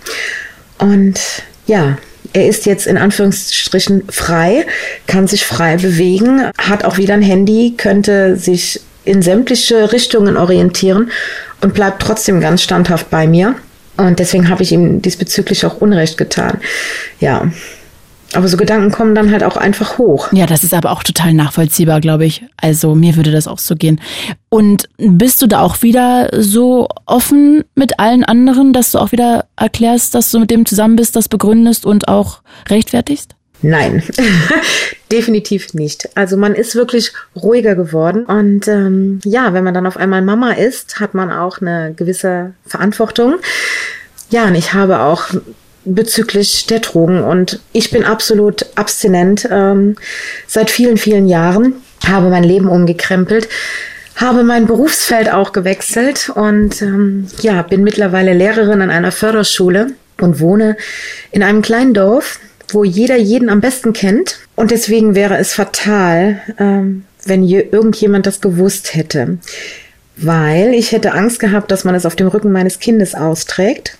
Und ja, er ist jetzt in Anführungsstrichen frei, kann sich frei bewegen, hat auch wieder ein Handy, könnte sich in sämtliche Richtungen orientieren und bleibt trotzdem ganz standhaft bei mir. Und deswegen habe ich ihm diesbezüglich auch Unrecht getan. Ja, aber so Gedanken kommen dann halt auch einfach hoch. Ja, das ist aber auch total nachvollziehbar, glaube ich. Also mir würde das auch so gehen. Und bist du da auch wieder so offen mit allen anderen, dass du auch wieder erklärst, dass du mit dem zusammen bist, das begründest und auch rechtfertigst? Nein, definitiv nicht. Also man ist wirklich ruhiger geworden. Und ähm, ja, wenn man dann auf einmal Mama ist, hat man auch eine gewisse Verantwortung. Ja, und ich habe auch bezüglich der Drogen. Und ich bin absolut abstinent ähm, seit vielen, vielen Jahren, habe mein Leben umgekrempelt, habe mein Berufsfeld auch gewechselt und ähm, ja, bin mittlerweile Lehrerin an einer Förderschule und wohne in einem kleinen Dorf, wo jeder jeden am besten kennt. Und deswegen wäre es fatal, ähm, wenn irgendjemand das gewusst hätte. Weil ich hätte Angst gehabt, dass man es auf dem Rücken meines Kindes austrägt.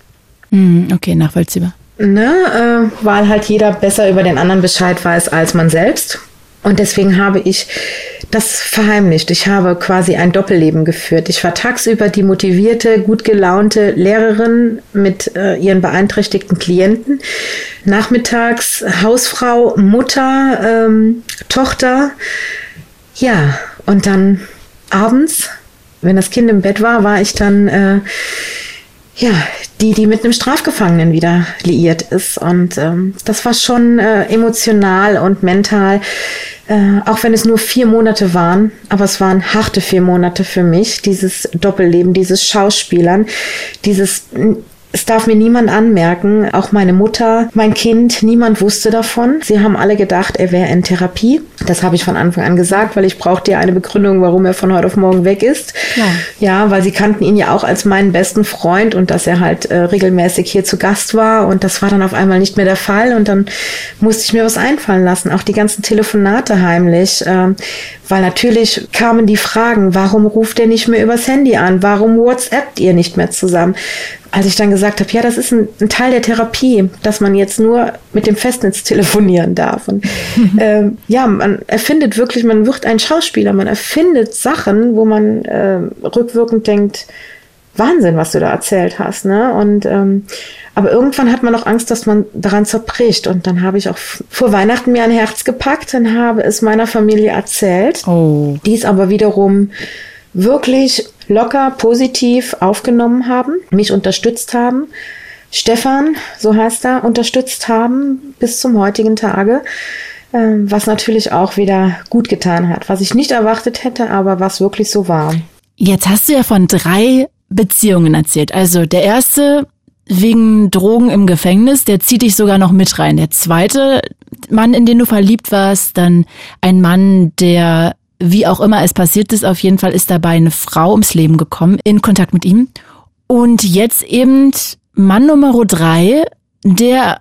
Hm, okay, nachvollziehbar. Ne, äh, weil halt jeder besser über den anderen Bescheid weiß als man selbst. Und deswegen habe ich das verheimlicht. Ich habe quasi ein Doppelleben geführt. Ich war tagsüber die motivierte, gut gelaunte Lehrerin mit äh, ihren beeinträchtigten Klienten. Nachmittags Hausfrau, Mutter, ähm, Tochter. Ja, und dann abends, wenn das Kind im Bett war, war ich dann äh, ja die, die mit einem Strafgefangenen wieder liiert ist. Und ähm, das war schon äh, emotional und mental, äh, auch wenn es nur vier Monate waren, aber es waren harte vier Monate für mich, dieses Doppelleben, dieses Schauspielern, dieses es darf mir niemand anmerken, auch meine Mutter, mein Kind, niemand wusste davon. Sie haben alle gedacht, er wäre in Therapie. Das habe ich von Anfang an gesagt, weil ich brauchte ja eine Begründung, warum er von heute auf morgen weg ist. Ja, ja weil sie kannten ihn ja auch als meinen besten Freund und dass er halt äh, regelmäßig hier zu Gast war. Und das war dann auf einmal nicht mehr der Fall. Und dann musste ich mir was einfallen lassen. Auch die ganzen Telefonate heimlich. Äh, weil natürlich kamen die Fragen, warum ruft er nicht mehr übers Handy an? Warum WhatsAppt ihr nicht mehr zusammen? Als ich dann gesagt habe, ja, das ist ein, ein, Teil der Therapie, dass man jetzt nur mit dem Festnetz telefonieren darf. Und ähm, ja, man erfindet wirklich, man wird ein Schauspieler, man erfindet Sachen, wo man äh, rückwirkend denkt, Wahnsinn, was du da erzählt hast, ne? Und ähm, aber irgendwann hat man auch Angst, dass man daran zerbricht. Und dann habe ich auch vor Weihnachten mir ein Herz gepackt und habe es meiner Familie erzählt. Oh. Die es aber wiederum wirklich locker positiv aufgenommen haben, mich unterstützt haben. Stefan, so heißt er, unterstützt haben bis zum heutigen Tage, ähm, was natürlich auch wieder gut getan hat, was ich nicht erwartet hätte, aber was wirklich so war. Jetzt hast du ja von drei Beziehungen erzählt. Also der erste wegen Drogen im Gefängnis, der zieht dich sogar noch mit rein. Der zweite Mann, in den du verliebt warst, dann ein Mann, der wie auch immer es passiert ist, auf jeden Fall ist dabei eine Frau ums Leben gekommen, in Kontakt mit ihm. Und jetzt eben Mann Nummer drei, der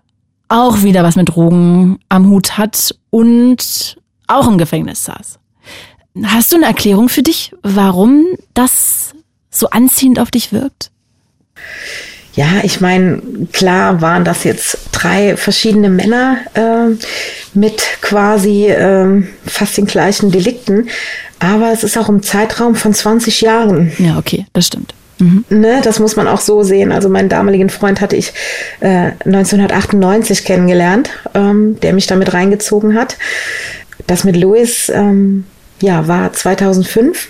auch wieder was mit Drogen am Hut hat und auch im Gefängnis saß. Hast du eine Erklärung für dich, warum das so anziehend auf dich wirkt? Ja, ich meine, klar waren das jetzt drei verschiedene Männer äh, mit quasi äh, fast den gleichen Delikten, aber es ist auch im Zeitraum von 20 Jahren. Ja, okay, das stimmt. Mhm. Ne, das muss man auch so sehen. Also meinen damaligen Freund hatte ich äh, 1998 kennengelernt, ähm, der mich damit reingezogen hat. Das mit Louis ähm, ja, war 2005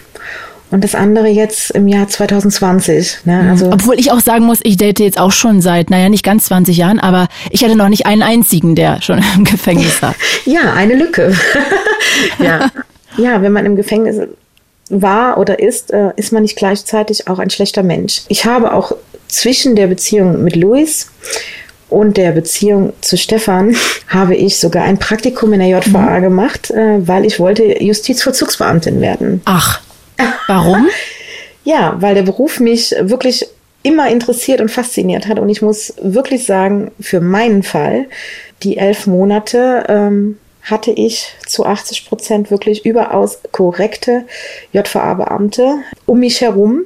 und das andere jetzt im Jahr 2020. Ne? Mhm. Also Obwohl ich auch sagen muss, ich date jetzt auch schon seit, naja, nicht ganz 20 Jahren, aber ich hatte noch nicht einen einzigen, der schon im Gefängnis war. ja, eine Lücke. ja. ja, wenn man im Gefängnis war oder ist, äh, ist man nicht gleichzeitig auch ein schlechter Mensch. Ich habe auch zwischen der Beziehung mit Luis und der Beziehung zu Stefan habe ich sogar ein Praktikum in der JVA mhm. gemacht, äh, weil ich wollte Justizvollzugsbeamtin werden. Ach. Warum? ja, weil der Beruf mich wirklich immer interessiert und fasziniert hat. Und ich muss wirklich sagen, für meinen Fall, die elf Monate ähm, hatte ich zu 80 Prozent wirklich überaus korrekte JVA-Beamte um mich herum,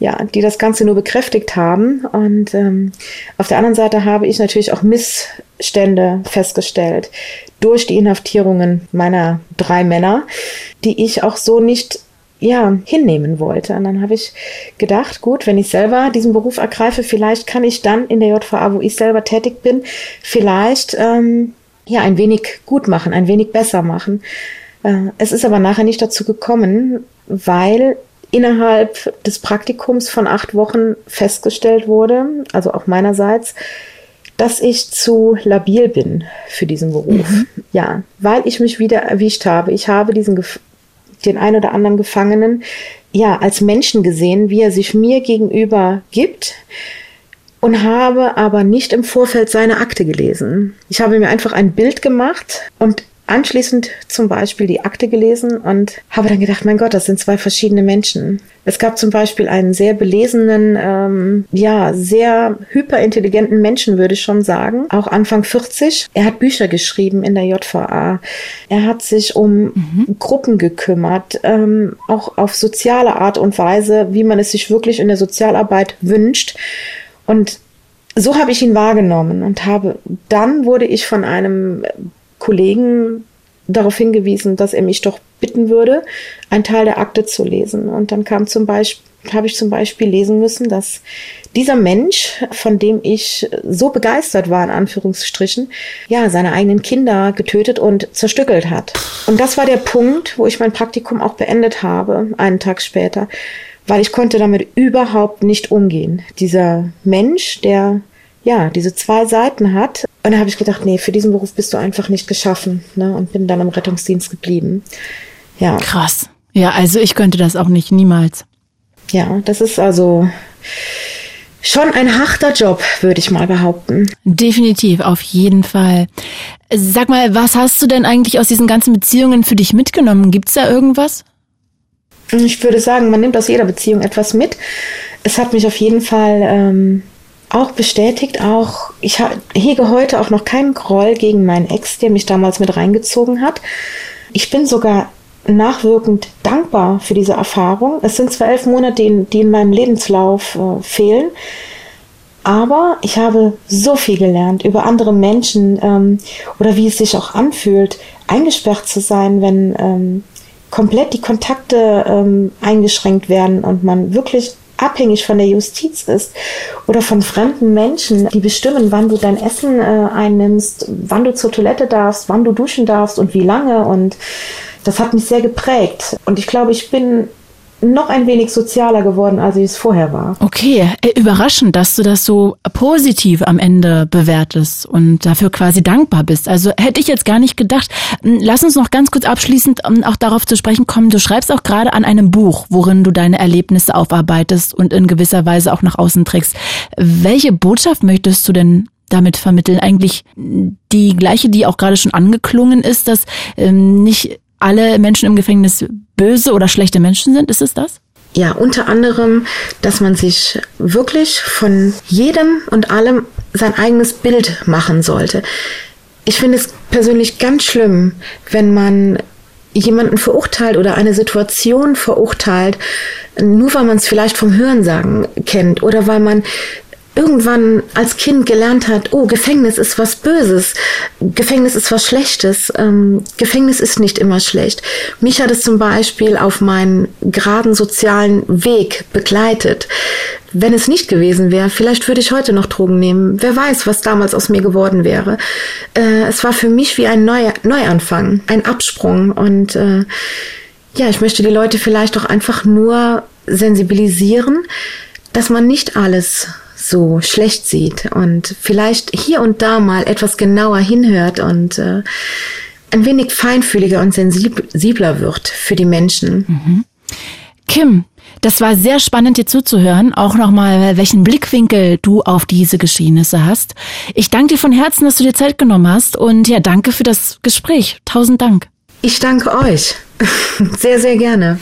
ja, die das Ganze nur bekräftigt haben. Und ähm, auf der anderen Seite habe ich natürlich auch Missstände festgestellt durch die Inhaftierungen meiner drei Männer, die ich auch so nicht ja, hinnehmen wollte. Und dann habe ich gedacht, gut, wenn ich selber diesen Beruf ergreife, vielleicht kann ich dann in der JVA, wo ich selber tätig bin, vielleicht ähm, ja ein wenig gut machen, ein wenig besser machen. Äh, es ist aber nachher nicht dazu gekommen, weil innerhalb des Praktikums von acht Wochen festgestellt wurde, also auch meinerseits, dass ich zu labil bin für diesen Beruf. Mhm. Ja, weil ich mich wieder erwischt habe. Ich habe diesen den ein oder anderen Gefangenen ja als Menschen gesehen, wie er sich mir gegenüber gibt und habe aber nicht im Vorfeld seine Akte gelesen. Ich habe mir einfach ein Bild gemacht und anschließend zum Beispiel die Akte gelesen und habe dann gedacht, mein Gott, das sind zwei verschiedene Menschen. Es gab zum Beispiel einen sehr belesenen, ähm, ja, sehr hyperintelligenten Menschen, würde ich schon sagen, auch Anfang 40. Er hat Bücher geschrieben in der JVA. Er hat sich um mhm. Gruppen gekümmert, ähm, auch auf soziale Art und Weise, wie man es sich wirklich in der Sozialarbeit wünscht. Und so habe ich ihn wahrgenommen und habe, dann wurde ich von einem Kollegen darauf hingewiesen, dass er mich doch bitten würde, einen Teil der Akte zu lesen. Und dann kam zum Beispiel, habe ich zum Beispiel lesen müssen, dass dieser Mensch, von dem ich so begeistert war, in Anführungsstrichen, ja, seine eigenen Kinder getötet und zerstückelt hat. Und das war der Punkt, wo ich mein Praktikum auch beendet habe, einen Tag später, weil ich konnte damit überhaupt nicht umgehen. Dieser Mensch, der ja diese zwei Seiten hat. Und da habe ich gedacht, nee, für diesen Beruf bist du einfach nicht geschaffen. Ne? Und bin dann im Rettungsdienst geblieben. Ja. Krass. Ja, also ich könnte das auch nicht, niemals. Ja, das ist also schon ein harter Job, würde ich mal behaupten. Definitiv, auf jeden Fall. Sag mal, was hast du denn eigentlich aus diesen ganzen Beziehungen für dich mitgenommen? Gibt's da irgendwas? Ich würde sagen, man nimmt aus jeder Beziehung etwas mit. Es hat mich auf jeden Fall ähm, auch bestätigt, auch ich hege heute auch noch keinen Groll gegen meinen Ex, der mich damals mit reingezogen hat. Ich bin sogar nachwirkend dankbar für diese Erfahrung. Es sind zwar elf Monate, die, die in meinem Lebenslauf äh, fehlen, aber ich habe so viel gelernt über andere Menschen ähm, oder wie es sich auch anfühlt, eingesperrt zu sein, wenn ähm, komplett die Kontakte ähm, eingeschränkt werden und man wirklich abhängig von der Justiz ist oder von fremden Menschen, die bestimmen, wann du dein Essen äh, einnimmst, wann du zur Toilette darfst, wann du duschen darfst und wie lange und das hat mich sehr geprägt. Und ich glaube, ich bin noch ein wenig sozialer geworden, als ich es vorher war. Okay, äh, überraschend, dass du das so positiv am Ende bewertest und dafür quasi dankbar bist. Also hätte ich jetzt gar nicht gedacht. Hm, lass uns noch ganz kurz abschließend auch darauf zu sprechen kommen. Du schreibst auch gerade an einem Buch, worin du deine Erlebnisse aufarbeitest und in gewisser Weise auch nach außen trägst. Welche Botschaft möchtest du denn damit vermitteln? Eigentlich die gleiche, die auch gerade schon angeklungen ist, dass ähm, nicht alle Menschen im Gefängnis böse oder schlechte Menschen sind? Ist es das? Ja, unter anderem, dass man sich wirklich von jedem und allem sein eigenes Bild machen sollte. Ich finde es persönlich ganz schlimm, wenn man jemanden verurteilt oder eine Situation verurteilt, nur weil man es vielleicht vom Hörensagen kennt oder weil man irgendwann als Kind gelernt hat, oh, Gefängnis ist was Böses, Gefängnis ist was Schlechtes, ähm, Gefängnis ist nicht immer schlecht. Mich hat es zum Beispiel auf meinen geraden sozialen Weg begleitet. Wenn es nicht gewesen wäre, vielleicht würde ich heute noch Drogen nehmen. Wer weiß, was damals aus mir geworden wäre. Äh, es war für mich wie ein Neu Neuanfang, ein Absprung. Und äh, ja, ich möchte die Leute vielleicht auch einfach nur sensibilisieren, dass man nicht alles so schlecht sieht und vielleicht hier und da mal etwas genauer hinhört und äh, ein wenig feinfühliger und sensibler wird für die Menschen. Mhm. Kim, das war sehr spannend, dir zuzuhören. Auch nochmal, welchen Blickwinkel du auf diese Geschehnisse hast. Ich danke dir von Herzen, dass du dir Zeit genommen hast. Und ja, danke für das Gespräch. Tausend Dank. Ich danke euch. Sehr, sehr gerne.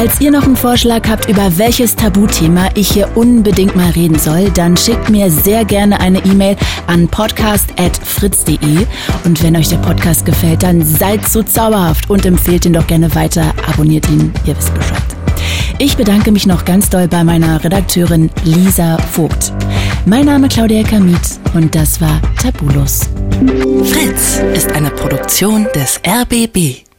Falls ihr noch einen Vorschlag habt, über welches Tabuthema ich hier unbedingt mal reden soll, dann schickt mir sehr gerne eine E-Mail an podcast.fritz.de. Und wenn euch der Podcast gefällt, dann seid so zauberhaft und empfehlt ihn doch gerne weiter. Abonniert ihn, ihr wisst Bescheid. Ich bedanke mich noch ganz doll bei meiner Redakteurin Lisa Vogt. Mein Name Claudia Kamit und das war Tabulos. Fritz ist eine Produktion des RBB.